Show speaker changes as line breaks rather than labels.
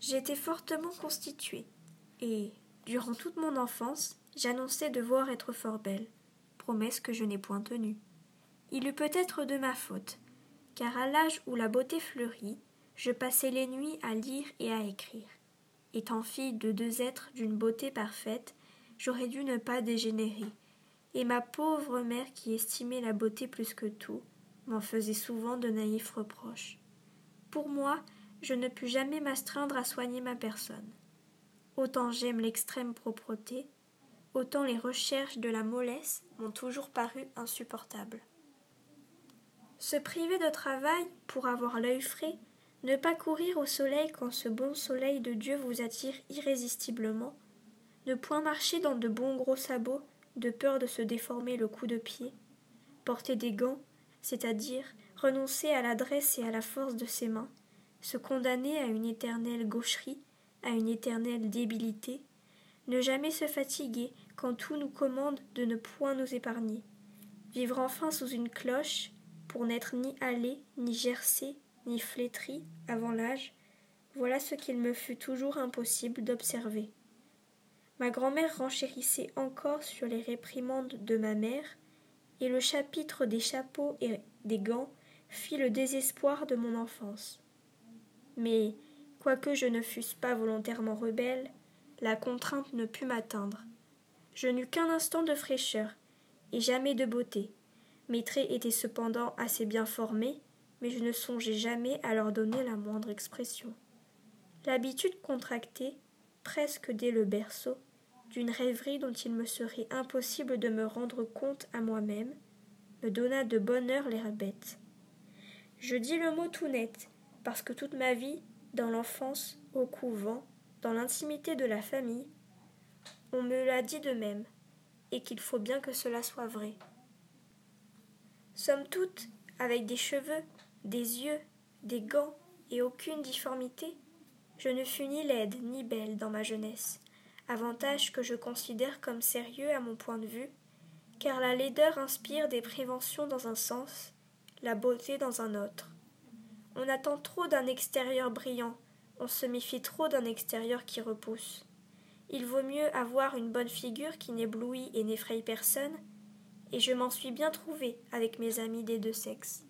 J'étais fortement constituée, et, durant toute mon enfance, j'annonçais devoir être fort belle, promesse que je n'ai point tenue. Il eut peut-être de ma faute, car à l'âge où la beauté fleurit, je passais les nuits à lire et à écrire. Étant fille de deux êtres d'une beauté parfaite, j'aurais dû ne pas dégénérer, et ma pauvre mère qui estimait la beauté plus que tout, m'en faisait souvent de naïfs reproches. Pour moi, je ne pus jamais m'astreindre à soigner ma personne. Autant j'aime l'extrême propreté, autant les recherches de la mollesse m'ont toujours paru insupportables. Se priver de travail pour avoir l'œil frais, ne pas courir au soleil quand ce bon soleil de Dieu vous attire irrésistiblement, ne point marcher dans de bons gros sabots de peur de se déformer le coup de pied, porter des gants, c'est-à-dire renoncer à l'adresse et à la force de ses mains, se condamner à une éternelle gaucherie, à une éternelle débilité, ne jamais se fatiguer quand tout nous commande de ne point nous épargner, vivre enfin sous une cloche, pour n'être ni allé, ni gercé, ni flétri avant l'âge, voilà ce qu'il me fut toujours impossible d'observer. Ma grand-mère renchérissait encore sur les réprimandes de ma mère, et le chapitre des chapeaux et des gants fit le désespoir de mon enfance. Mais, quoique je ne fusse pas volontairement rebelle, la contrainte ne put m'atteindre. Je n'eus qu'un instant de fraîcheur, et jamais de beauté. Mes traits étaient cependant assez bien formés, mais je ne songeais jamais à leur donner la moindre expression. L'habitude contractée, presque dès le berceau, d'une rêverie dont il me serait impossible de me rendre compte à moi-même, me donna de bonne heure l'air bête. Je dis le mot tout net, parce que toute ma vie, dans l'enfance, au couvent, dans l'intimité de la famille, on me l'a dit de même, et qu'il faut bien que cela soit vrai. Somme toute, avec des cheveux, des yeux, des gants et aucune difformité, je ne fus ni laide ni belle dans ma jeunesse, avantage que je considère comme sérieux à mon point de vue, car la laideur inspire des préventions dans un sens, la beauté dans un autre. On attend trop d'un extérieur brillant, on se méfie trop d'un extérieur qui repousse. Il vaut mieux avoir une bonne figure qui n'éblouit et n'effraie personne, et je m'en suis bien trouvé avec mes amis des deux sexes.